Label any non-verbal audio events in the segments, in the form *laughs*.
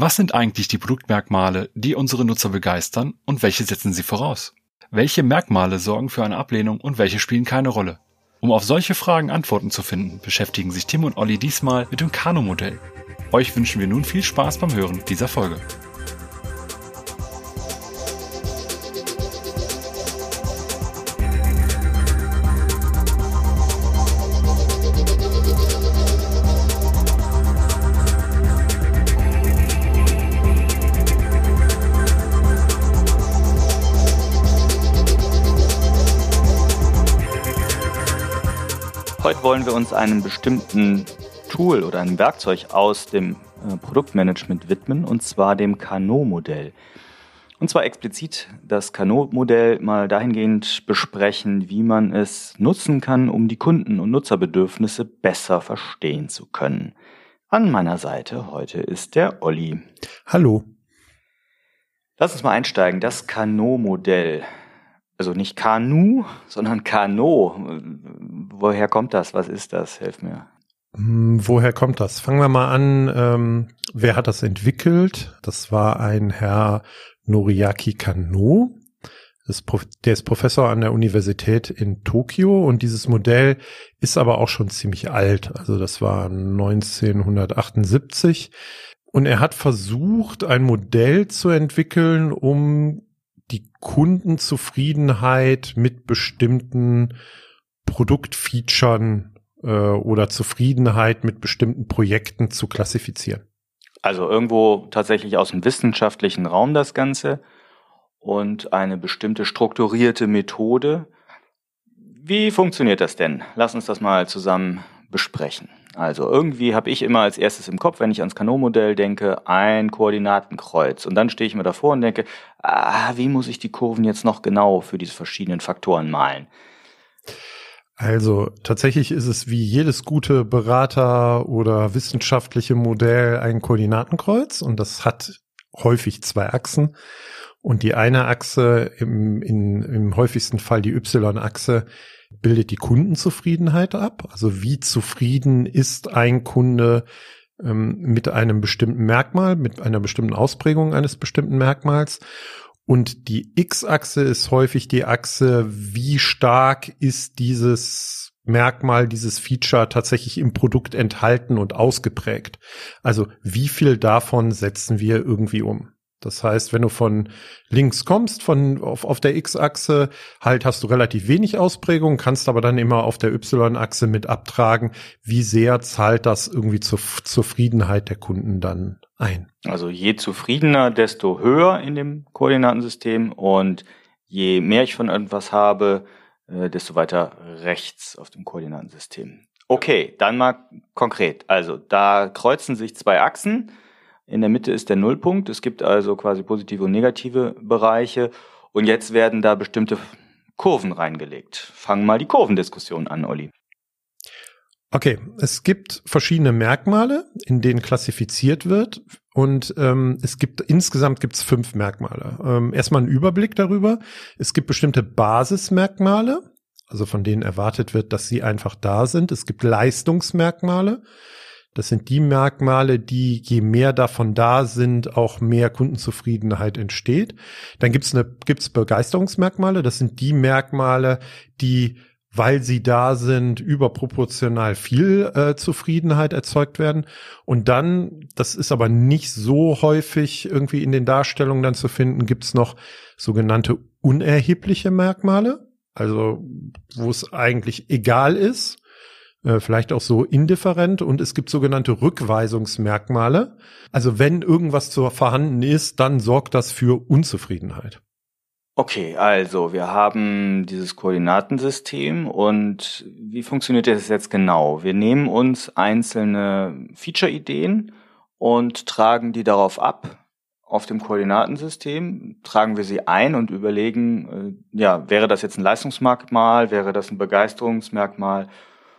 Was sind eigentlich die Produktmerkmale, die unsere Nutzer begeistern und welche setzen sie voraus? Welche Merkmale sorgen für eine Ablehnung und welche spielen keine Rolle? Um auf solche Fragen Antworten zu finden, beschäftigen sich Tim und Olli diesmal mit dem Kano-Modell. Euch wünschen wir nun viel Spaß beim Hören dieser Folge. Heute wollen wir uns einem bestimmten Tool oder einem Werkzeug aus dem äh, Produktmanagement widmen, und zwar dem Kano-Modell. Und zwar explizit das Kano-Modell mal dahingehend besprechen, wie man es nutzen kann, um die Kunden- und Nutzerbedürfnisse besser verstehen zu können. An meiner Seite heute ist der Olli. Hallo. Lass uns mal einsteigen. Das Kano-Modell also nicht Kanu, *laughs* sondern Kano. Woher kommt das? Was ist das? Hilf mir. Hm, woher kommt das? Fangen wir mal an. Ähm, wer hat das entwickelt? Das war ein Herr Noriaki Kano. Der ist Professor an der Universität in Tokio und dieses Modell ist aber auch schon ziemlich alt. Also das war 1978. Und er hat versucht, ein Modell zu entwickeln, um die Kundenzufriedenheit mit bestimmten Produktfeaturen äh, oder Zufriedenheit mit bestimmten Projekten zu klassifizieren. Also irgendwo tatsächlich aus dem wissenschaftlichen Raum das Ganze und eine bestimmte strukturierte Methode. Wie funktioniert das denn? Lass uns das mal zusammen besprechen. Also irgendwie habe ich immer als erstes im Kopf, wenn ich ans Kanonmodell denke, ein Koordinatenkreuz. Und dann stehe ich mir davor und denke, ah, wie muss ich die Kurven jetzt noch genau für diese verschiedenen Faktoren malen? Also tatsächlich ist es wie jedes gute Berater oder wissenschaftliche Modell ein Koordinatenkreuz und das hat häufig zwei Achsen. Und die eine Achse, im, in, im häufigsten Fall die Y-Achse, bildet die Kundenzufriedenheit ab. Also wie zufrieden ist ein Kunde ähm, mit einem bestimmten Merkmal, mit einer bestimmten Ausprägung eines bestimmten Merkmals. Und die X-Achse ist häufig die Achse, wie stark ist dieses Merkmal, dieses Feature tatsächlich im Produkt enthalten und ausgeprägt. Also wie viel davon setzen wir irgendwie um? Das heißt, wenn du von links kommst, von auf, auf der X-Achse, halt hast du relativ wenig Ausprägung, kannst aber dann immer auf der Y-Achse mit abtragen, wie sehr zahlt das irgendwie zur Zufriedenheit der Kunden dann ein. Also je zufriedener, desto höher in dem Koordinatensystem und je mehr ich von irgendwas habe, äh, desto weiter rechts auf dem Koordinatensystem. Okay, dann mal konkret. Also da kreuzen sich zwei Achsen in der Mitte ist der Nullpunkt. Es gibt also quasi positive und negative Bereiche. Und jetzt werden da bestimmte Kurven reingelegt. Fangen mal die Kurvendiskussion an, Olli. Okay, es gibt verschiedene Merkmale, in denen klassifiziert wird. Und ähm, es gibt insgesamt gibt es fünf Merkmale. Ähm, erstmal ein Überblick darüber. Es gibt bestimmte Basismerkmale, also von denen erwartet wird, dass sie einfach da sind. Es gibt Leistungsmerkmale. Das sind die Merkmale, die je mehr davon da sind, auch mehr Kundenzufriedenheit entsteht. Dann gibt's eine, gibt's Begeisterungsmerkmale. Das sind die Merkmale, die weil sie da sind, überproportional viel äh, Zufriedenheit erzeugt werden. Und dann, das ist aber nicht so häufig irgendwie in den Darstellungen dann zu finden, gibt's noch sogenannte unerhebliche Merkmale, also wo es eigentlich egal ist, äh, vielleicht auch so indifferent und es gibt sogenannte Rückweisungsmerkmale. Also wenn irgendwas zu vorhanden ist, dann sorgt das für Unzufriedenheit. Okay, also wir haben dieses Koordinatensystem und wie funktioniert das jetzt genau? Wir nehmen uns einzelne Feature-Ideen und tragen die darauf ab. Auf dem Koordinatensystem tragen wir sie ein und überlegen, äh, ja, wäre das jetzt ein Leistungsmerkmal, wäre das ein Begeisterungsmerkmal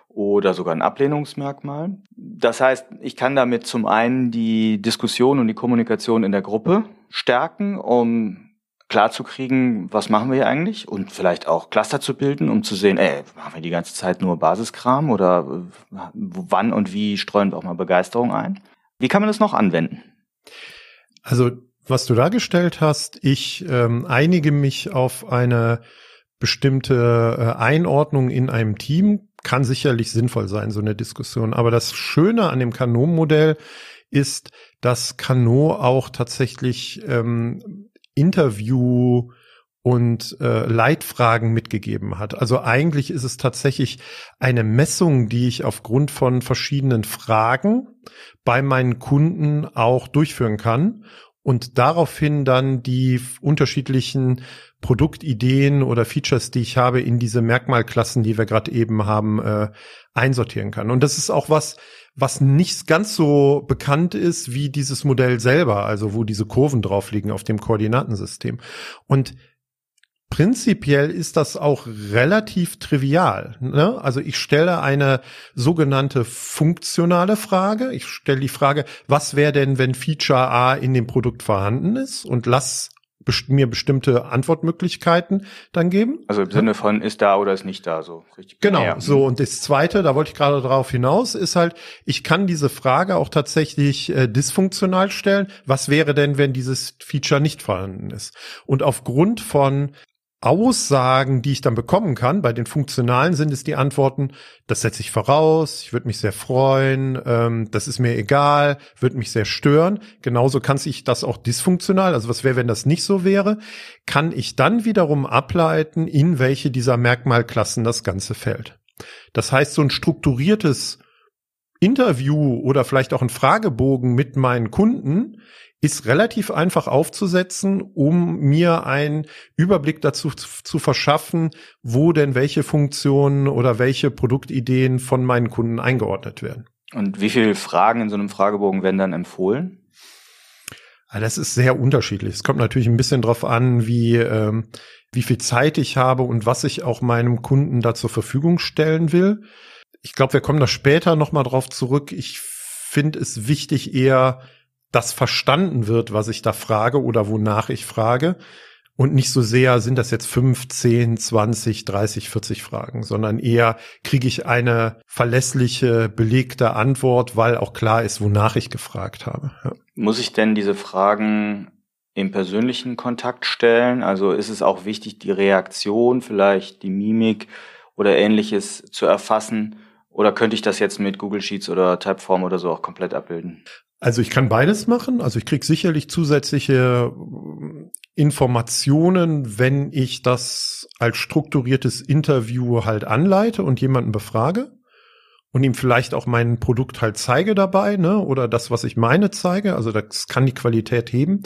oder sogar ein Ablehnungsmerkmal. Das heißt, ich kann damit zum einen die Diskussion und die Kommunikation in der Gruppe stärken, um klarzukriegen, was machen wir hier eigentlich und vielleicht auch Cluster zu bilden, um zu sehen, ey, machen wir die ganze Zeit nur Basiskram oder wann und wie streuen wir auch mal Begeisterung ein. Wie kann man das noch anwenden? Also was du dargestellt hast, ich ähm, einige mich auf eine bestimmte äh, Einordnung in einem Team, kann sicherlich sinnvoll sein, so eine Diskussion. Aber das Schöne an dem Kanon-Modell ist, dass Kano auch tatsächlich ähm, Interview und äh, Leitfragen mitgegeben hat. Also eigentlich ist es tatsächlich eine Messung, die ich aufgrund von verschiedenen Fragen bei meinen Kunden auch durchführen kann und daraufhin dann die unterschiedlichen Produktideen oder Features, die ich habe, in diese Merkmalklassen, die wir gerade eben haben, äh, einsortieren kann. Und das ist auch was, was nicht ganz so bekannt ist wie dieses Modell selber, also wo diese Kurven drauf liegen auf dem Koordinatensystem. Und Prinzipiell ist das auch relativ trivial. Ne? Also ich stelle eine sogenannte funktionale Frage. Ich stelle die Frage, was wäre denn, wenn Feature A in dem Produkt vorhanden ist und lass mir bestimmte Antwortmöglichkeiten dann geben. Also im Sinne von ist da oder ist nicht da, so richtig. Genau, ja. so und das zweite, da wollte ich gerade darauf hinaus, ist halt, ich kann diese Frage auch tatsächlich äh, dysfunktional stellen. Was wäre denn, wenn dieses Feature nicht vorhanden ist? Und aufgrund von Aussagen, die ich dann bekommen kann, bei den Funktionalen sind es die Antworten, das setze ich voraus, ich würde mich sehr freuen, ähm, das ist mir egal, würde mich sehr stören. Genauso kann ich das auch dysfunktional, also was wäre, wenn das nicht so wäre, kann ich dann wiederum ableiten, in welche dieser Merkmalklassen das Ganze fällt. Das heißt, so ein strukturiertes Interview oder vielleicht auch ein Fragebogen mit meinen Kunden ist relativ einfach aufzusetzen, um mir einen Überblick dazu zu verschaffen, wo denn welche Funktionen oder welche Produktideen von meinen Kunden eingeordnet werden. Und wie viele Fragen in so einem Fragebogen werden dann empfohlen? Ah, das ist sehr unterschiedlich. Es kommt natürlich ein bisschen drauf an, wie, ähm, wie viel Zeit ich habe und was ich auch meinem Kunden da zur Verfügung stellen will. Ich glaube, wir kommen da später nochmal drauf zurück. Ich finde es wichtig, eher das verstanden wird, was ich da frage oder wonach ich frage. Und nicht so sehr sind das jetzt fünf, zehn, zwanzig, dreißig, vierzig Fragen, sondern eher kriege ich eine verlässliche, belegte Antwort, weil auch klar ist, wonach ich gefragt habe. Ja. Muss ich denn diese Fragen im persönlichen Kontakt stellen? Also ist es auch wichtig, die Reaktion, vielleicht die Mimik oder ähnliches zu erfassen? Oder könnte ich das jetzt mit Google Sheets oder Typeform oder so auch komplett abbilden? Also ich kann beides machen. Also ich kriege sicherlich zusätzliche äh, Informationen, wenn ich das als strukturiertes Interview halt anleite und jemanden befrage und ihm vielleicht auch mein Produkt halt zeige dabei, ne, oder das, was ich meine, zeige. Also das kann die Qualität heben.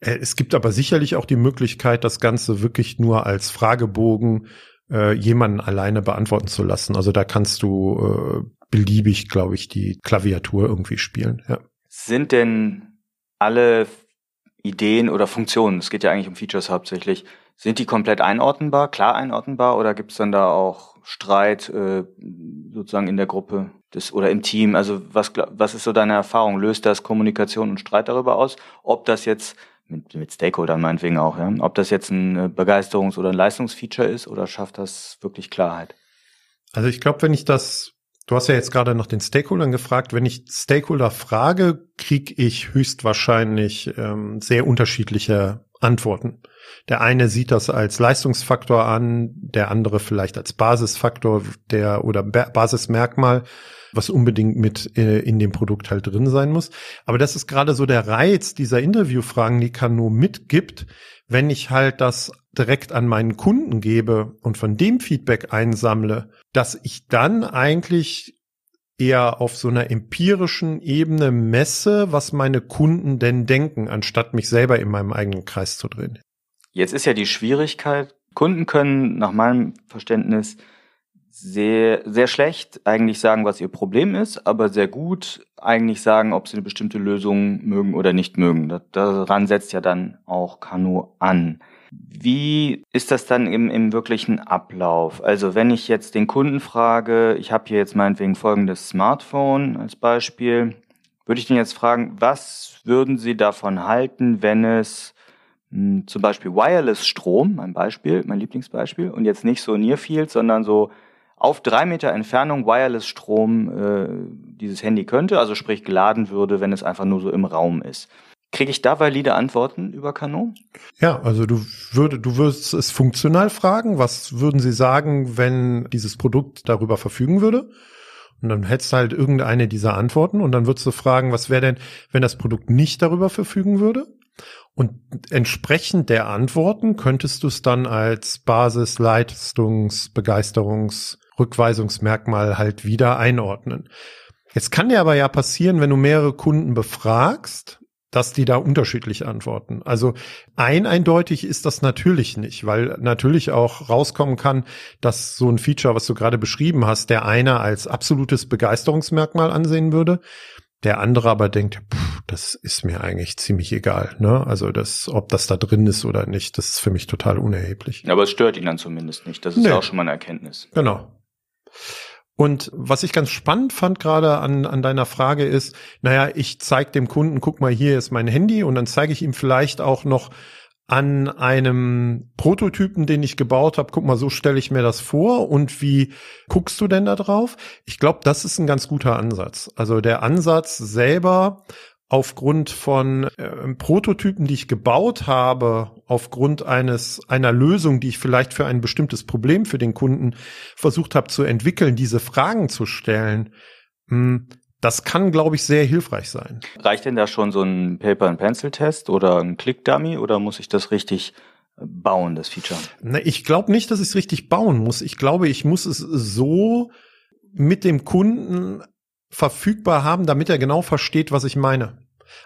Äh, es gibt aber sicherlich auch die Möglichkeit, das Ganze wirklich nur als Fragebogen äh, jemanden alleine beantworten zu lassen. Also da kannst du äh, beliebig, glaube ich, die Klaviatur irgendwie spielen. Ja. Sind denn alle Ideen oder Funktionen, es geht ja eigentlich um Features hauptsächlich, sind die komplett einordnbar, klar einordnbar oder gibt es dann da auch Streit äh, sozusagen in der Gruppe des, oder im Team? Also was, was ist so deine Erfahrung? Löst das Kommunikation und Streit darüber aus, ob das jetzt mit, mit Stakeholdern meinetwegen auch, ja, ob das jetzt ein Begeisterungs- oder ein Leistungsfeature ist oder schafft das wirklich Klarheit? Also ich glaube, wenn ich das Du hast ja jetzt gerade nach den Stakeholdern gefragt. Wenn ich Stakeholder frage, kriege ich höchstwahrscheinlich ähm, sehr unterschiedliche Antworten. Der eine sieht das als Leistungsfaktor an, der andere vielleicht als Basisfaktor der oder Basismerkmal, was unbedingt mit äh, in dem Produkt halt drin sein muss. Aber das ist gerade so der Reiz dieser Interviewfragen, die Kano mitgibt, wenn ich halt das direkt an meinen Kunden gebe und von dem Feedback einsammle, dass ich dann eigentlich eher auf so einer empirischen Ebene messe, was meine Kunden denn denken, anstatt mich selber in meinem eigenen Kreis zu drehen. Jetzt ist ja die Schwierigkeit, Kunden können nach meinem Verständnis sehr, sehr schlecht eigentlich sagen, was ihr Problem ist, aber sehr gut eigentlich sagen, ob sie eine bestimmte Lösung mögen oder nicht mögen. Daran setzt ja dann auch Kanu an. Wie ist das dann im, im wirklichen Ablauf? Also wenn ich jetzt den Kunden frage, ich habe hier jetzt meinetwegen folgendes Smartphone als Beispiel, würde ich den jetzt fragen, was würden Sie davon halten, wenn es mh, hm, zum Beispiel Wireless-Strom, mein Beispiel, mein Lieblingsbeispiel, und jetzt nicht so Nearfield, sondern so auf drei Meter Entfernung Wireless-Strom äh, dieses Handy könnte, also sprich geladen würde, wenn es einfach nur so im Raum ist. Kriege ich da valide Antworten über Kano? Ja, also du würde, du würdest es funktional fragen. Was würden sie sagen, wenn dieses Produkt darüber verfügen würde? Und dann hättest du halt irgendeine dieser Antworten und dann würdest du fragen, was wäre denn, wenn das Produkt nicht darüber verfügen würde? Und entsprechend der Antworten könntest du es dann als Basis, Leistungs, Begeisterungs, Rückweisungsmerkmal halt wieder einordnen. Jetzt kann dir aber ja passieren, wenn du mehrere Kunden befragst, dass die da unterschiedlich antworten. Also ein eindeutig ist das natürlich nicht, weil natürlich auch rauskommen kann, dass so ein Feature, was du gerade beschrieben hast, der eine als absolutes Begeisterungsmerkmal ansehen würde, der andere aber denkt, pff, das ist mir eigentlich ziemlich egal. Ne? Also das, ob das da drin ist oder nicht, das ist für mich total unerheblich. Aber es stört ihn dann zumindest nicht. Das ist nee. ja auch schon mal eine Erkenntnis. Genau. Und was ich ganz spannend fand gerade an, an deiner Frage ist, naja, ich zeige dem Kunden, guck mal, hier ist mein Handy und dann zeige ich ihm vielleicht auch noch an einem Prototypen, den ich gebaut habe, guck mal, so stelle ich mir das vor und wie guckst du denn da drauf? Ich glaube, das ist ein ganz guter Ansatz. Also der Ansatz selber aufgrund von äh, Prototypen, die ich gebaut habe, aufgrund eines einer Lösung, die ich vielleicht für ein bestimmtes Problem für den Kunden versucht habe zu entwickeln, diese Fragen zu stellen, hm, das kann, glaube ich, sehr hilfreich sein. Reicht denn da schon so ein Paper-and-Pencil-Test oder ein Click-Dummy oder muss ich das richtig bauen, das Feature? Na, ich glaube nicht, dass ich es richtig bauen muss. Ich glaube, ich muss es so mit dem Kunden verfügbar haben, damit er genau versteht, was ich meine.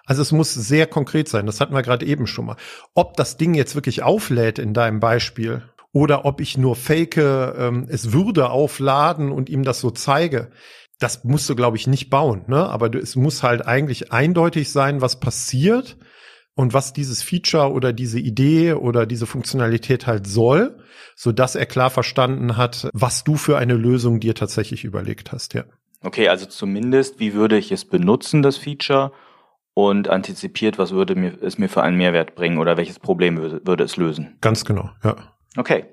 Also es muss sehr konkret sein. Das hatten wir gerade eben schon mal. Ob das Ding jetzt wirklich auflädt in deinem Beispiel oder ob ich nur fake, ähm, es würde aufladen und ihm das so zeige, das musst du, glaube ich, nicht bauen. Ne? Aber es muss halt eigentlich eindeutig sein, was passiert und was dieses Feature oder diese Idee oder diese Funktionalität halt soll, so dass er klar verstanden hat, was du für eine Lösung dir tatsächlich überlegt hast. Ja. Okay, also zumindest, wie würde ich es benutzen, das Feature? Und antizipiert, was würde mir, es mir für einen Mehrwert bringen oder welches Problem würde, würde es lösen? Ganz genau, ja. Okay.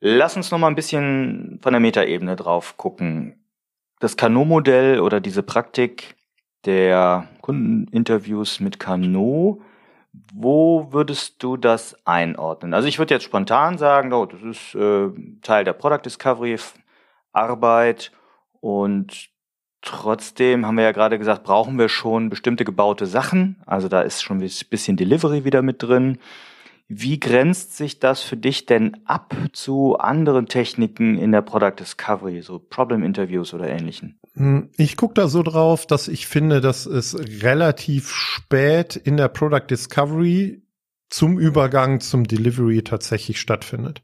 Lass uns noch mal ein bisschen von der Metaebene drauf gucken. Das Kano-Modell oder diese Praktik der Kundeninterviews mit Kano, wo würdest du das einordnen? Also ich würde jetzt spontan sagen, oh, das ist äh, Teil der Product Discovery Arbeit und trotzdem haben wir ja gerade gesagt, brauchen wir schon bestimmte gebaute Sachen. Also da ist schon ein bisschen Delivery wieder mit drin. Wie grenzt sich das für dich denn ab zu anderen Techniken in der Product Discovery, so Problem Interviews oder ähnlichen? Hm, ich gucke da so drauf, dass ich finde, dass es relativ spät in der Product Discovery zum Übergang zum Delivery tatsächlich stattfindet.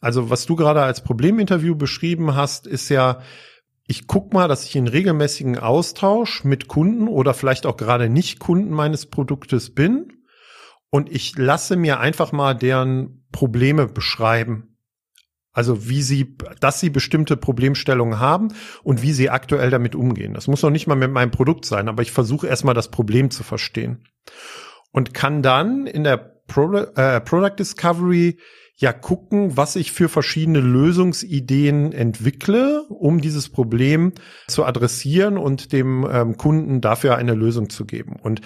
Also was du gerade als Probleminterview beschrieben hast, ist ja, ich guck mal, dass ich in regelmäßigen Austausch mit Kunden oder vielleicht auch gerade nicht Kunden meines Produktes bin und ich lasse mir einfach mal deren Probleme beschreiben. Also wie sie, dass sie bestimmte Problemstellungen haben und wie sie aktuell damit umgehen. Das muss noch nicht mal mit meinem Produkt sein, aber ich versuche erstmal das Problem zu verstehen. Und kann dann in der Pro äh, Product Discovery ja gucken, was ich für verschiedene Lösungsideen entwickle, um dieses Problem zu adressieren und dem ähm, Kunden dafür eine Lösung zu geben. Und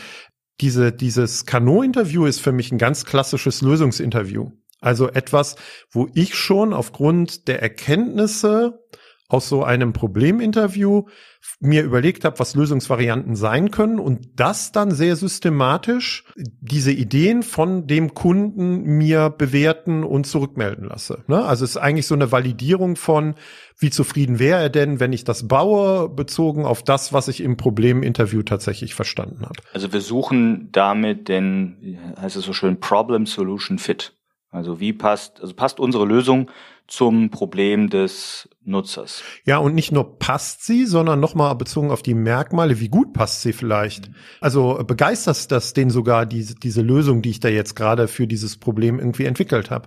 diese, dieses Kano-Interview ist für mich ein ganz klassisches Lösungsinterview. Also etwas, wo ich schon aufgrund der Erkenntnisse aus so einem Probleminterview mir überlegt habe, was Lösungsvarianten sein können und das dann sehr systematisch diese Ideen von dem Kunden mir bewerten und zurückmelden lasse. Ne? Also es ist eigentlich so eine Validierung von, wie zufrieden wäre er denn, wenn ich das baue, bezogen auf das, was ich im Probleminterview tatsächlich verstanden habe. Also wir suchen damit den, heißt es so schön, Problem Solution Fit. Also wie passt, also passt unsere Lösung zum Problem des Nutzers. Ja, und nicht nur passt sie, sondern nochmal bezogen auf die Merkmale, wie gut passt sie vielleicht. Also begeistert das den sogar diese, diese Lösung, die ich da jetzt gerade für dieses Problem irgendwie entwickelt habe.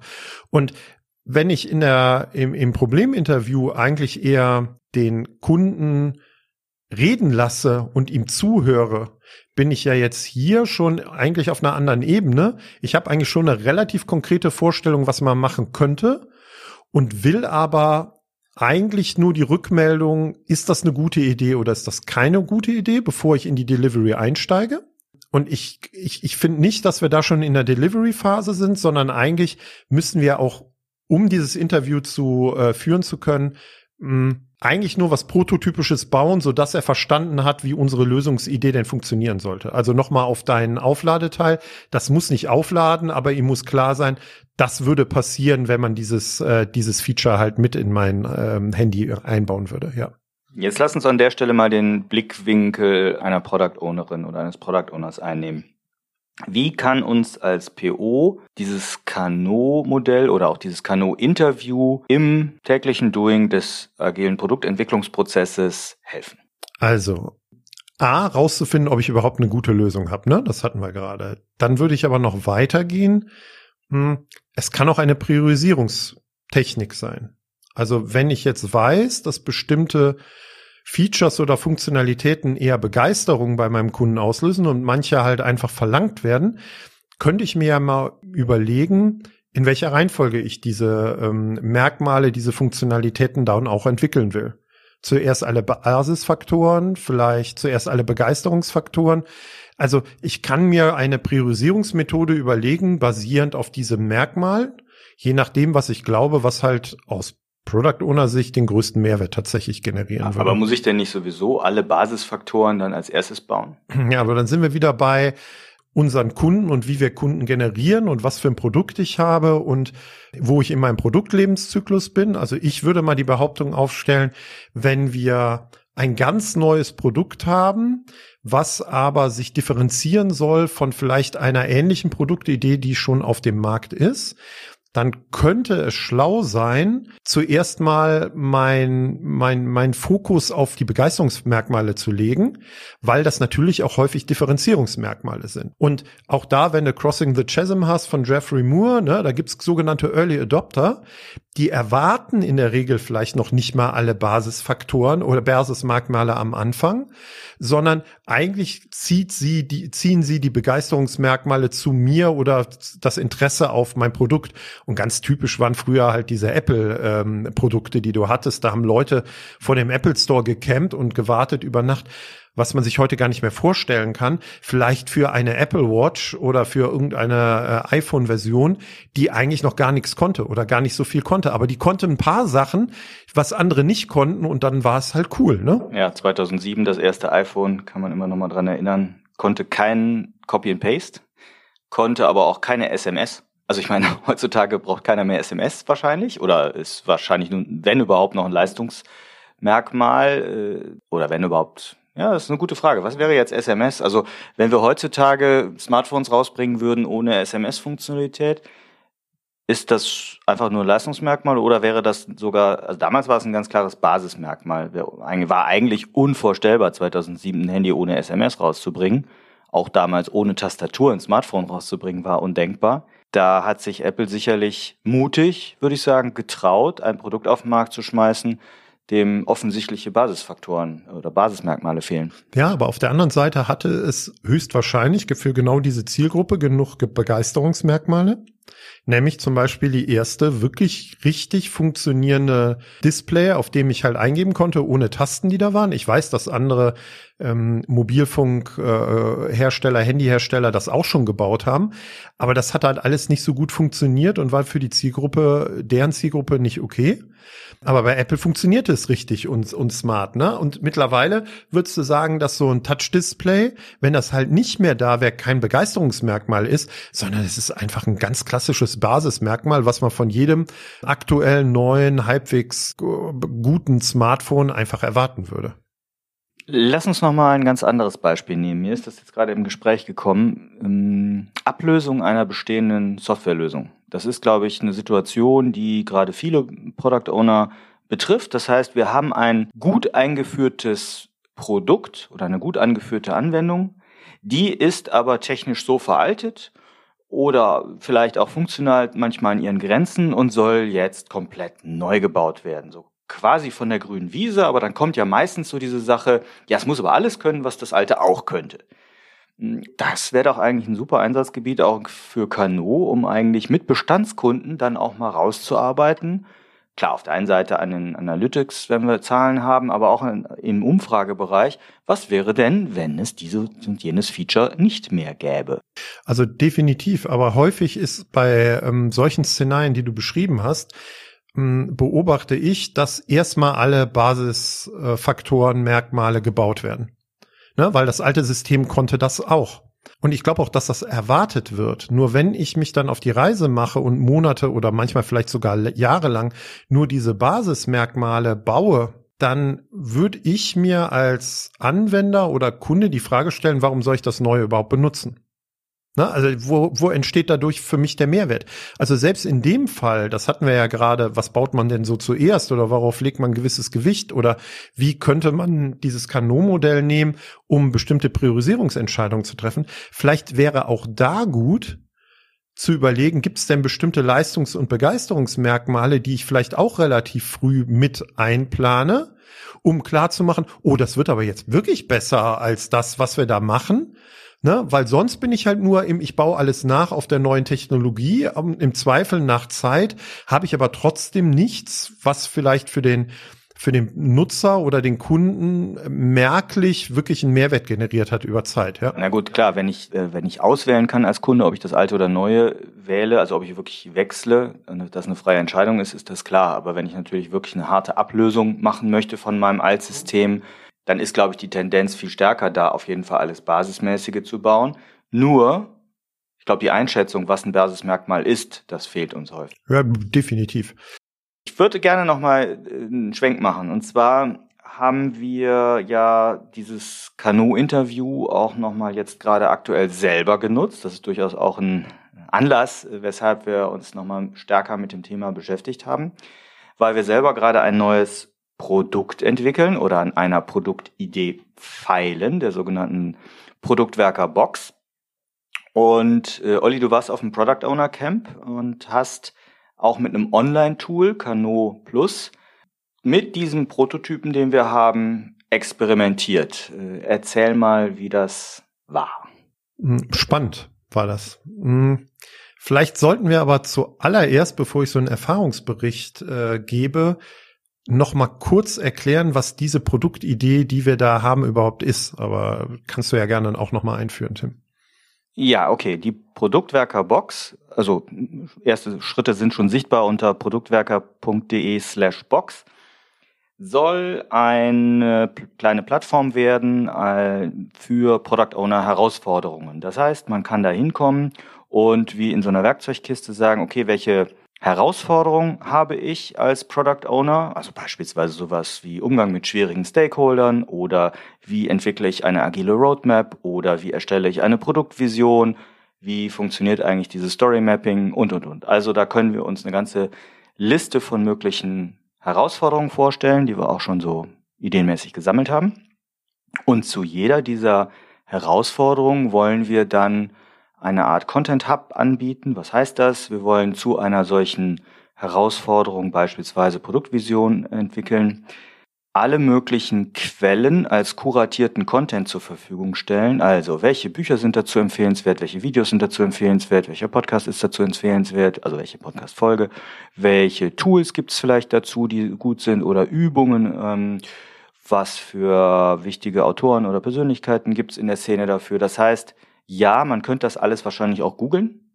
Und wenn ich in der, im, im Probleminterview eigentlich eher den Kunden reden lasse und ihm zuhöre, bin ich ja jetzt hier schon eigentlich auf einer anderen Ebene. Ich habe eigentlich schon eine relativ konkrete Vorstellung, was man machen könnte und will aber eigentlich nur die Rückmeldung, ist das eine gute Idee oder ist das keine gute Idee, bevor ich in die Delivery einsteige. Und ich, ich, ich finde nicht, dass wir da schon in der Delivery-Phase sind, sondern eigentlich müssen wir auch, um dieses Interview zu äh, führen zu können, mh, eigentlich nur was Prototypisches bauen, so dass er verstanden hat, wie unsere Lösungsidee denn funktionieren sollte. Also nochmal auf deinen Aufladeteil. Das muss nicht aufladen, aber ihm muss klar sein, das würde passieren, wenn man dieses, äh, dieses Feature halt mit in mein ähm, Handy einbauen würde, ja. Jetzt lass uns an der Stelle mal den Blickwinkel einer Product Ownerin oder eines Product Owners einnehmen. Wie kann uns als PO dieses Kano-Modell oder auch dieses Kano-Interview im täglichen Doing des agilen Produktentwicklungsprozesses helfen? Also, A, rauszufinden, ob ich überhaupt eine gute Lösung habe, ne? Das hatten wir gerade. Dann würde ich aber noch weitergehen. Hm, es kann auch eine Priorisierungstechnik sein. Also, wenn ich jetzt weiß, dass bestimmte Features oder Funktionalitäten eher Begeisterung bei meinem Kunden auslösen und manche halt einfach verlangt werden, könnte ich mir ja mal überlegen, in welcher Reihenfolge ich diese ähm, Merkmale, diese Funktionalitäten dann auch entwickeln will. Zuerst alle Basisfaktoren, vielleicht zuerst alle Begeisterungsfaktoren. Also ich kann mir eine Priorisierungsmethode überlegen, basierend auf diesem Merkmal, je nachdem, was ich glaube, was halt aus Product Owner Sicht den größten Mehrwert tatsächlich generieren aber würde. Aber muss ich denn nicht sowieso alle Basisfaktoren dann als erstes bauen? *clears throat* Ja, aber dann sind wir wieder bei unseren Kunden und wie wir Kunden generieren und was für ein Produkt ich habe und wo ich in meinem Produktlebenszyklus bin. Also ich würde mal die Behauptung aufstellen, wenn wir ein ganz neues Produkt haben, was aber sich differenzieren soll von vielleicht einer ähnlichen Produktidee, die schon auf dem Markt ist, dann könnte es schlau sein, zuerst mal mein, mein, mein Fokus auf die Begeisterungsmerkmale zu legen, weil das natürlich auch häufig Differenzierungsmerkmale sind. Und auch da, wenn du Crossing the Chasm hast von Jeffrey Moore, ne, da gibt's sogenannte Early Adopter, die erwarten in der Regel vielleicht noch nicht mal alle Basisfaktoren oder Basismerkmale am Anfang, sondern eigentlich zieht sie die, ziehen sie die Begeisterungsmerkmale zu mir oder das Interesse auf mein Produkt. Und ganz typisch waren früher halt diese Apple-Produkte, ähm, die du hattest. Da haben Leute vor dem Apple Store gecampt und gewartet über Nacht was man sich heute gar nicht mehr vorstellen kann, vielleicht für eine Apple Watch oder für irgendeine äh, iPhone-Version, die eigentlich noch gar nichts konnte oder gar nicht so viel konnte. Aber die konnte ein paar Sachen, was andere nicht konnten und dann war es halt cool, ne? Ja, 2007 das erste iPhone, kann man immer noch mal dran erinnern, konnte kein Copy and Paste, konnte aber auch keine SMS. Also ich meine, *laughs* heutzutage braucht keiner mehr SMS wahrscheinlich oder ist wahrscheinlich nun, wenn überhaupt, noch ein Leistungsmerkmal äh, oder wenn überhaupt ja, das ist eine gute Frage. Was wäre jetzt SMS? Also, wenn wir heutzutage Smartphones rausbringen würden ohne SMS-Funktionalität, ist das einfach nur ein Leistungsmerkmal oder wäre das sogar, also damals war es ein ganz klares Basismerkmal, war eigentlich unvorstellbar, 2007 ein Handy ohne SMS rauszubringen. Auch damals ohne Tastatur ein Smartphone rauszubringen, war undenkbar. Da hat sich Apple sicherlich mutig, würde ich sagen, getraut, ein Produkt auf den Markt zu schmeißen, dem offensichtliche Basisfaktoren oder Basismerkmale fehlen. Ja, aber auf der anderen Seite hatte es höchstwahrscheinlich für genau diese Zielgruppe genug Begeisterungsmerkmale. Nämlich zum Beispiel die erste wirklich richtig funktionierende Display, auf dem ich halt eingeben konnte, ohne Tasten, die da waren. Ich weiß, dass andere ähm, Mobilfunkhersteller, äh, Handyhersteller das auch schon gebaut haben. Aber das hat halt alles nicht so gut funktioniert und war für die Zielgruppe, deren Zielgruppe nicht okay. Aber bei Apple funktioniert es richtig und, und smart, ne? Und mittlerweile würdest du sagen, dass so ein Touch-Display, wenn das halt nicht mehr da wäre, kein Begeisterungsmerkmal ist, sondern es ist einfach ein ganz klassisches Basismerkmal, was man von jedem aktuellen, neuen, halbwegs guten Smartphone einfach erwarten würde. Lass uns noch mal ein ganz anderes Beispiel nehmen. Mir ist das jetzt gerade im Gespräch gekommen. Ähm, Ablösung einer bestehenden Softwarelösung. Das ist, glaube ich, eine Situation, die gerade viele Product Owner betrifft. Das heißt, wir haben ein gut eingeführtes Produkt oder eine gut angeführte Anwendung. Die ist aber technisch so veraltet oder vielleicht auch funktional manchmal an ihren Grenzen und soll jetzt komplett neu gebaut werden. So quasi von der grünen Wiese, aber dann kommt ja meistens so diese Sache, ja, es muss aber alles können, was das alte auch könnte. Das wäre doch eigentlich ein super Einsatzgebiet auch für Kano, um eigentlich mit Bestandskunden dann auch mal rauszuarbeiten, Klar, auf der einen Seite an den Analytics, wenn wir Zahlen haben, aber auch in, im Umfragebereich. Was wäre denn, wenn es dieses und jenes Feature nicht mehr gäbe? Also definitiv, aber häufig ist bei ähm, solchen Szenarien, die du beschrieben hast, beobachte ich, dass erstmal alle Basisfaktoren, Merkmale gebaut werden. Ne? Weil das alte System konnte das auch. Und ich glaube auch, dass das erwartet wird. Nur wenn ich mich dann auf die Reise mache und Monate oder manchmal vielleicht sogar jahrelang nur diese Basismerkmale baue, dann würde ich mir als Anwender oder Kunde die Frage stellen, warum soll ich das Neue überhaupt benutzen? Ne? Also wo, wo entsteht dadurch für mich der Mehrwert? Also selbst in dem Fall, das hatten wir ja gerade, was baut man denn so zuerst oder worauf legt man gewisses Gewicht oder wie könnte man dieses Kanon-Modell nehmen, um bestimmte Priorisierungsentscheidungen zu treffen? Vielleicht wäre auch da gut, zu überlegen, gibt es denn bestimmte Leistungs- und Begeisterungsmerkmale, die ich vielleicht auch relativ früh mit einplane, um klarzumachen, oh, das wird aber jetzt wirklich besser als das, was wir da machen. Ne? Weil sonst bin ich halt nur im, ich baue alles nach auf der neuen Technologie. Im Zweifel nach Zeit habe ich aber trotzdem nichts, was vielleicht für den für den Nutzer oder den Kunden merklich wirklich einen Mehrwert generiert hat über Zeit. Ja? Na gut, klar, wenn ich, äh, wenn ich auswählen kann als Kunde, ob ich das alte oder neue wähle, also ob ich wirklich wechsle, dass eine freie Entscheidung ist, ist das klar. Aber wenn ich natürlich wirklich eine harte Ablösung machen möchte von meinem Altsystem, dann ist, glaube ich, die Tendenz viel stärker da, auf jeden Fall alles Basismäßige zu bauen. Nur, ich glaube, die Einschätzung, was ein Basismerkmal ist, das fehlt uns häufig. Ja, definitiv. Ich würde gerne nochmal äh, einen Schwenk machen. Und zwar haben wir ja dieses Kanu-Interview auch nochmal jetzt gerade aktuell selber genutzt. Das ist durchaus auch ein Anlass, weshalb wir uns nochmal stärker mit dem Thema beschäftigt haben, weil wir selber gerade ein neues Produkt entwickeln oder an einer Produktidee feilen, der sogenannten Produktwerker Box. Und äh, Olli, du warst auf dem Product Owner Camp und hast auch mit einem Online-Tool, Kano Plus, mit diesem Prototypen, den wir haben, experimentiert. Äh, erzähl mal, wie das war. Hm, spannend war das. Hm, vielleicht sollten wir aber zuallererst, bevor ich so einen Erfahrungsbericht äh, gebe, noch mal kurz erklären, was diese Produktidee, die wir da haben, überhaupt ist. Aber kannst du ja gerne auch noch mal einführen, Tim. Ja, okay. Die Produktwerker Box, also erste Schritte sind schon sichtbar unter produktwerker.de slash Box, soll eine kleine Plattform werden äh, für Product Owner Herausforderungen. Das heißt, man kann da hinkommen und wie in so einer Werkzeugkiste sagen, okay, welche Herausforderung habe ich als Product Owner, also beispielsweise sowas wie Umgang mit schwierigen Stakeholdern oder wie entwickle ich eine agile Roadmap oder wie erstelle ich eine Produktvision, wie funktioniert eigentlich dieses Story Mapping und, und, und. Also da können wir uns eine ganze Liste von möglichen Herausforderungen vorstellen, die wir auch schon so ideenmäßig gesammelt haben. Und zu jeder dieser Herausforderungen wollen wir dann eine Art Content Hub anbieten. Was heißt das? Wir wollen zu einer solchen Herausforderung beispielsweise Produktvision entwickeln, alle möglichen Quellen als kuratierten Content zur Verfügung stellen. Also, welche Bücher sind dazu empfehlenswert, welche Videos sind dazu empfehlenswert, welcher Podcast ist dazu empfehlenswert, also welche Podcast-Folge, welche Tools gibt es vielleicht dazu, die gut sind oder Übungen, ähm, was für wichtige Autoren oder Persönlichkeiten gibt es in der Szene dafür. Das heißt, ja, man könnte das alles wahrscheinlich auch googeln,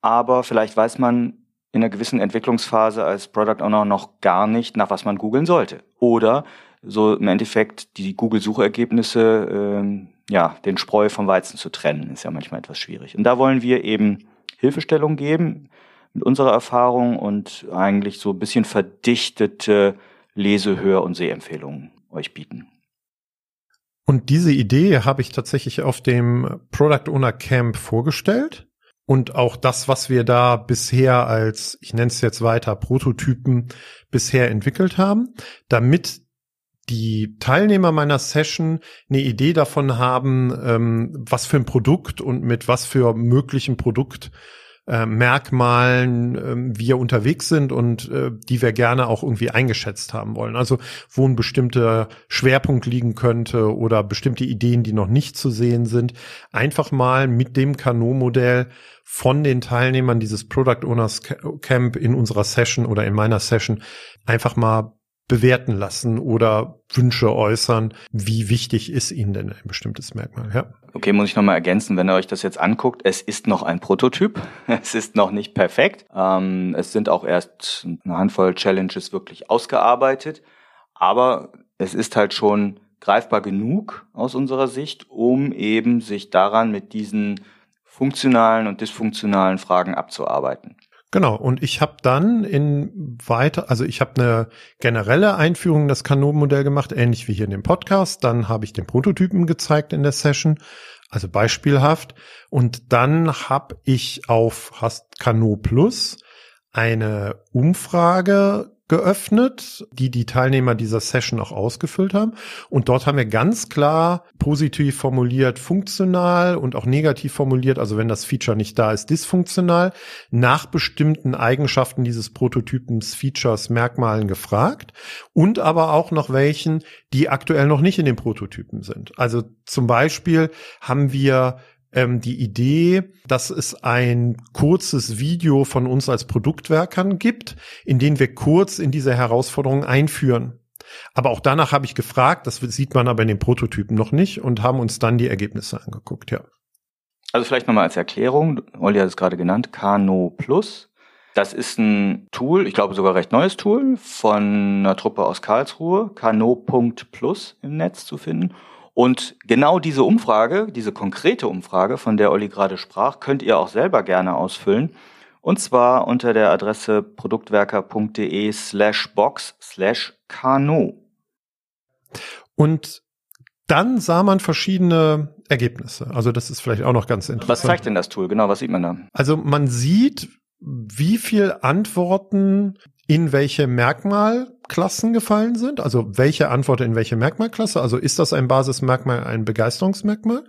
aber vielleicht weiß man in einer gewissen Entwicklungsphase als Product Owner noch gar nicht, nach was man googeln sollte. Oder so im Endeffekt die Google-Suchergebnisse, ähm, ja, den Spreu vom Weizen zu trennen, ist ja manchmal etwas schwierig. Und da wollen wir eben Hilfestellung geben mit unserer Erfahrung und eigentlich so ein bisschen verdichtete Lese-, Hör- und Sehempfehlungen euch bieten. Und diese Idee habe ich tatsächlich auf dem Product Owner Camp vorgestellt. Und auch das, was wir da bisher als, ich nenne es jetzt weiter, Prototypen bisher entwickelt haben, damit die Teilnehmer meiner Session eine Idee davon haben, ähm, was für ein Produkt und mit was für möglichen Produkt äh, Merkmalen äh, wir unterwegs sind und äh, die wir gerne auch irgendwie eingeschätzt haben wollen. Also wo ein bestimmter Schwerpunkt liegen könnte oder bestimmte Ideen, die noch nicht zu sehen sind, einfach mal mit dem Kano-Modell von den Teilnehmern dieses Product Owners Camp in unserer Session oder in meiner Session einfach mal bewerten lassen oder Wünsche äußern. Wie wichtig ist Ihnen denn ein bestimmtes Merkmal? Ja. Okay, muss ich nochmal ergänzen, wenn ihr euch das jetzt anguckt, es ist noch ein Prototyp. *laughs* Es ist noch nicht perfekt. Ähm, es sind auch erst eine Handvoll Challenges wirklich ausgearbeitet. Aber es ist halt schon greifbar genug aus unserer Sicht, um eben sich daran mit diesen funktionalen und dysfunktionalen Fragen abzuarbeiten. Genau, und ich habe dann in weiter, also ich habe eine generelle Einführung in das Kanonenmodell gemacht, ähnlich wie hier in dem Podcast. Dann habe ich den Prototypen gezeigt in der Session, also beispielhaft. Und dann habe ich auf Kano Plus eine Umfrage geöffnet, die die Teilnehmer dieser Session auch ausgefüllt haben. Und dort haben wir ganz klar positiv formuliert funktional und auch negativ formuliert, also wenn das Feature nicht da ist, dysfunktional, nach bestimmten Eigenschaften dieses Prototypens, Features, Merkmalen gefragt und aber auch noch welchen, die aktuell noch nicht in den Prototypen sind. Also zum Beispiel haben wir ähm, die Idee, dass es ein kurzes Video von uns als Produktwerkern gibt, in dem wir kurz in diese Herausforderung einführen. Aber auch danach habe ich gefragt, das sieht man aber in den Prototypen noch nicht und haben uns dann die Ergebnisse angeguckt, ja. Also vielleicht nochmal als Erklärung, Olli hat es gerade genannt, Kano Plus. Das ist ein Tool, ich glaube sogar recht neues Tool von einer Truppe aus Karlsruhe, Kano.plus im Netz zu finden. Und genau diese Umfrage, diese konkrete Umfrage, von der Olli gerade sprach, könnt ihr auch selber gerne ausfüllen. Und zwar unter der Adresse produktwerker.de slash box slash kano. Und dann sah man verschiedene Ergebnisse. Also das ist vielleicht auch noch ganz interessant. Was zeigt denn das Tool? Genau, was sieht man da? Also man sieht, wie viel Antworten in welche Merkmalklassen gefallen sind, also welche Antwort in welche Merkmalklasse, also ist das ein Basismerkmal, ein Begeisterungsmerkmal,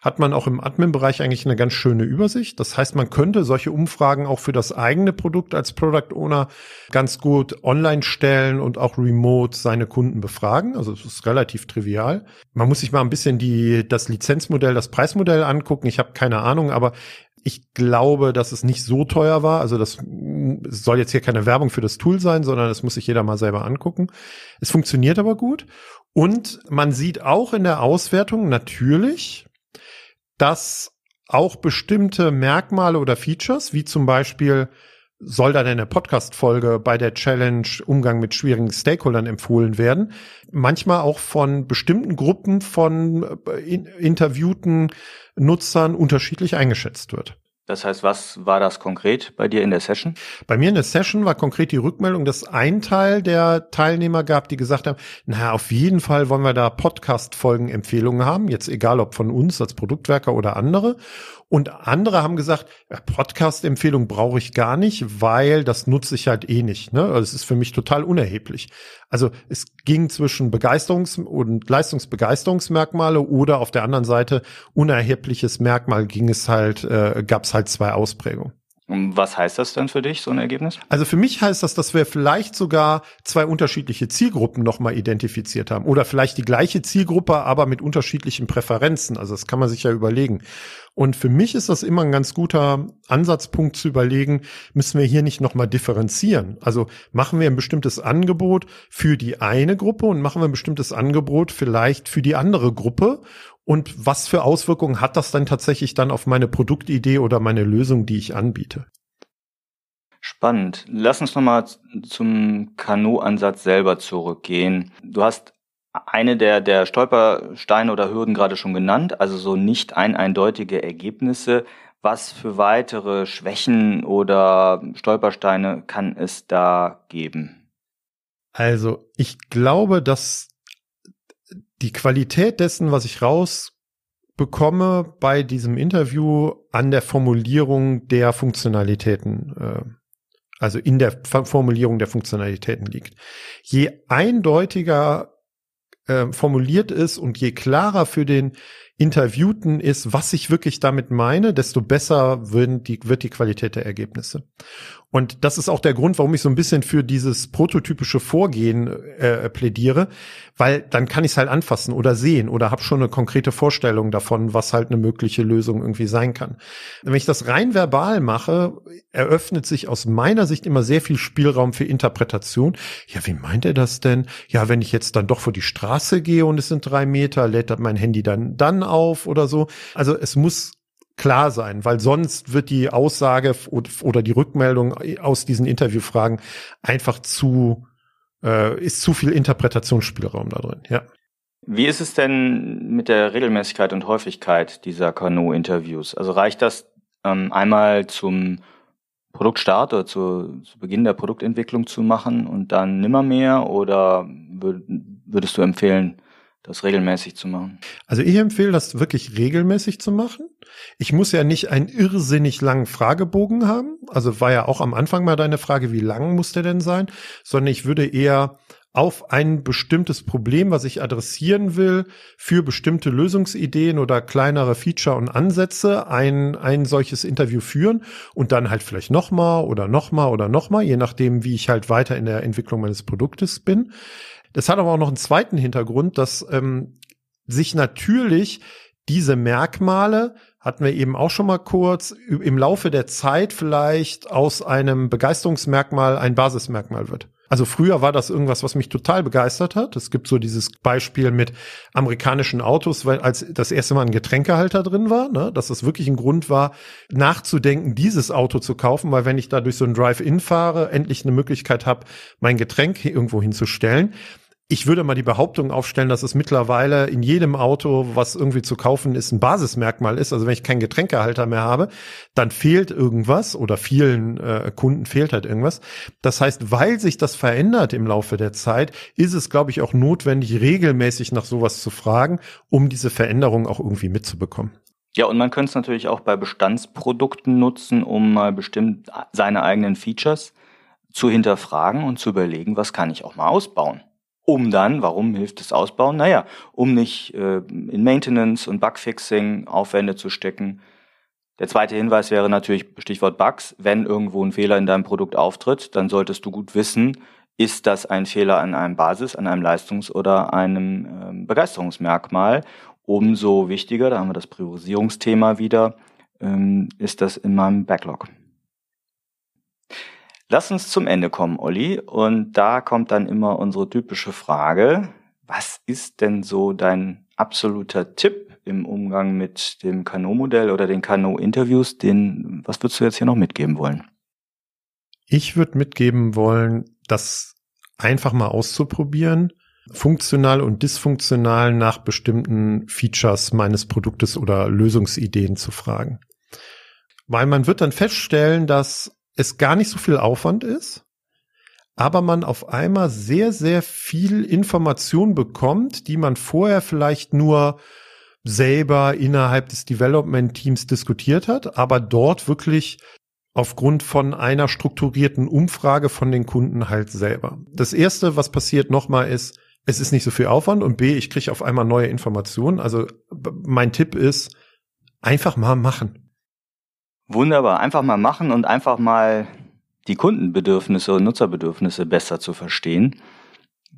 hat man auch im Admin-Bereich eigentlich eine ganz schöne Übersicht. Das heißt, man könnte solche Umfragen auch für das eigene Produkt als Product Owner ganz gut online stellen und auch remote seine Kunden befragen. Also es ist relativ trivial. Man muss sich mal ein bisschen die, das Lizenzmodell, das Preismodell angucken. Ich habe keine Ahnung, aber ich glaube, dass es nicht so teuer war. Also das soll jetzt hier keine Werbung für das Tool sein, sondern das muss sich jeder mal selber angucken. Es funktioniert aber gut. Und man sieht auch in der Auswertung natürlich, dass auch bestimmte Merkmale oder Features, wie zum Beispiel soll dann eine Podcast-Folge bei der Challenge Umgang mit schwierigen Stakeholdern empfohlen werden, manchmal auch von bestimmten Gruppen von äh, interviewten Nutzern unterschiedlich eingeschätzt wird. Das heißt, was war das konkret bei dir in der Session? Bei mir in der Session war konkret die Rückmeldung, dass ein Teil der Teilnehmer gab, die gesagt haben, na, auf jeden Fall wollen wir da Podcast-Folgen-Empfehlungen haben, jetzt egal ob von uns als Produktwerker oder andere. Und andere haben gesagt, Podcast-Empfehlung brauche ich gar nicht, weil das nutze ich halt eh nicht. Ne? Also es ist für mich total unerheblich. Also es ging zwischen Begeisterungs- und Leistungsbegeisterungsmerkmale oder auf der anderen Seite unerhebliches Merkmal ging es halt, äh, gab es halt zwei Ausprägungen. Und was heißt das denn für dich, so ein Ergebnis? Also für mich heißt das, dass wir vielleicht sogar zwei unterschiedliche Zielgruppen nochmal identifiziert haben. Oder vielleicht die gleiche Zielgruppe, aber mit unterschiedlichen Präferenzen. Also das kann man sich ja überlegen. Und für mich ist das immer ein ganz guter Ansatzpunkt zu überlegen, müssen wir hier nicht nochmal differenzieren? Also machen wir ein bestimmtes Angebot für die eine Gruppe und machen wir ein bestimmtes Angebot vielleicht für die andere Gruppe und was für Auswirkungen hat das dann tatsächlich dann auf meine Produktidee oder meine Lösung, die ich anbiete? Spannend. Lass uns nochmal zum Kanu-Ansatz selber zurückgehen. Du hast eine der, der Stolpersteine oder Hürden gerade schon genannt, also so nicht ein eindeutige Ergebnisse. Was für weitere Schwächen oder Stolpersteine kann es da geben? Also ich glaube, dass die Qualität dessen, was ich rausbekomme bei diesem Interview an der Formulierung der Funktionalitäten, äh, also in der Formulierung der Funktionalitäten liegt. Je eindeutiger äh, formuliert ist und je klarer für den Interviewten ist, was ich wirklich damit meine, desto besser wird die, wird die Qualität der Ergebnisse. Und das ist auch der Grund, warum ich so ein bisschen für dieses prototypische Vorgehen äh, plädiere, weil dann kann ich es halt anfassen oder sehen oder habe schon eine konkrete Vorstellung davon, was halt eine mögliche Lösung irgendwie sein kann. Wenn ich das rein verbal mache, eröffnet sich aus meiner Sicht immer sehr viel Spielraum für Interpretation. Ja, wie meint er das denn? Ja, wenn ich jetzt dann doch vor die Straße gehe und es sind drei Meter, lädt mein Handy dann dann auf oder so. Also es muss klar sein, weil sonst wird die Aussage oder die Rückmeldung aus diesen Interviewfragen einfach zu, äh, ist zu viel Interpretationsspielraum da drin, ja. Wie ist es denn mit der Regelmäßigkeit und Häufigkeit dieser Kano-Interviews? Also reicht das ähm, einmal zum Produktstart oder zu, zu, Beginn der Produktentwicklung zu machen und dann nimmer mehr oder würdest du empfehlen, das regelmäßig zu machen? Also ich empfehle das wirklich regelmäßig zu machen. Ich muss ja nicht einen irrsinnig langen Fragebogen haben. Also war ja auch am Anfang mal deine Frage, wie lang muss der denn sein? Sondern ich würde eher auf ein bestimmtes Problem, was ich adressieren will, für bestimmte Lösungsideen oder kleinere Feature und Ansätze ein, ein solches Interview führen und dann halt vielleicht nochmal oder nochmal oder nochmal, je nachdem, wie ich halt weiter in der Entwicklung meines Produktes bin. Das hat aber auch noch einen zweiten Hintergrund, dass ähm, sich natürlich diese Merkmale hatten wir eben auch schon mal kurz im Laufe der Zeit vielleicht aus einem Begeisterungsmerkmal ein Basismerkmal wird. Also früher war das irgendwas, was mich total begeistert hat. Es gibt so dieses Beispiel mit amerikanischen Autos, weil als das erste Mal ein Getränkehalter drin war, ne, dass das wirklich ein Grund war, nachzudenken, dieses Auto zu kaufen, weil wenn ich da durch so ein Drive-In fahre, endlich eine Möglichkeit habe, mein Getränk irgendwo hinzustellen ich würde mal die Behauptung aufstellen, dass es mittlerweile in jedem Auto, was irgendwie zu kaufen ist, ein Basismerkmal ist. Also wenn ich keinen Getränkehalter mehr habe, dann fehlt irgendwas oder vielen äh, Kunden fehlt halt irgendwas. Das heißt, weil sich das verändert im Laufe der Zeit, ist es, glaube ich, auch notwendig, regelmäßig nach sowas zu fragen, um diese Veränderung auch irgendwie mitzubekommen. Ja, und man könnte es natürlich auch bei Bestandsprodukten nutzen, um mal bestimmt seine eigenen Features zu hinterfragen und zu überlegen, was kann ich auch mal ausbauen um dann, warum hilft das Ausbauen? Naja, um nicht äh, in Maintenance und Bugfixing Aufwände zu stecken. Der zweite Hinweis wäre natürlich Stichwort Bugs. Wenn irgendwo ein Fehler in deinem Produkt auftritt, dann solltest du gut wissen, ist das ein Fehler an einem Basis, an einem Leistungs- oder einem ähm, Begeisterungsmerkmal. Umso wichtiger, da haben wir das Priorisierungsthema wieder, ähm, ist das in meinem Backlog. Lass uns zum Ende kommen, Olli. Und da kommt dann immer unsere typische Frage. Was ist denn so dein absoluter Tipp im Umgang mit dem Kano-Modell oder den Kano-Interviews? Den, was würdest du jetzt hier noch mitgeben wollen? Ich würde mitgeben wollen, das einfach mal auszuprobieren, funktional und dysfunktional nach bestimmten Features meines Produktes oder Lösungsideen zu fragen. Weil man wird dann feststellen, dass es gar nicht so viel Aufwand ist, aber man auf einmal sehr, sehr viel Information bekommt, die man vorher vielleicht nur selber innerhalb des Development Teams diskutiert hat, aber dort wirklich aufgrund von einer strukturierten Umfrage von den Kunden halt selber. Das erste, was passiert nochmal ist, es ist nicht so viel Aufwand und B, ich kriege auf einmal neue Informationen. Also mein Tipp ist, einfach mal machen. Wunderbar. Einfach mal machen und einfach mal die Kundenbedürfnisse und Nutzerbedürfnisse besser zu verstehen.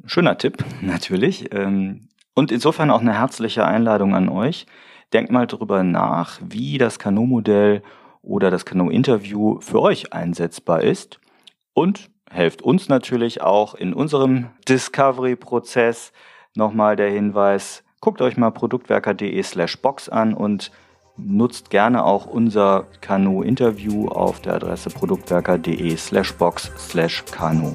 Schöner Tipp, *laughs* natürlich. Ähm, und insofern auch eine herzliche Einladung an euch. Denkt mal drüber nach, wie das Kano-Modell oder das Kano-Interview für euch einsetzbar ist. Und helft uns natürlich auch in unserem Discovery-Prozess. Nochmal der Hinweis, guckt euch mal produktwerker.de slash box an und Nutzt gerne auch unser Kanu-Interview auf der Adresse produktwerker.de slash box slash Kanu.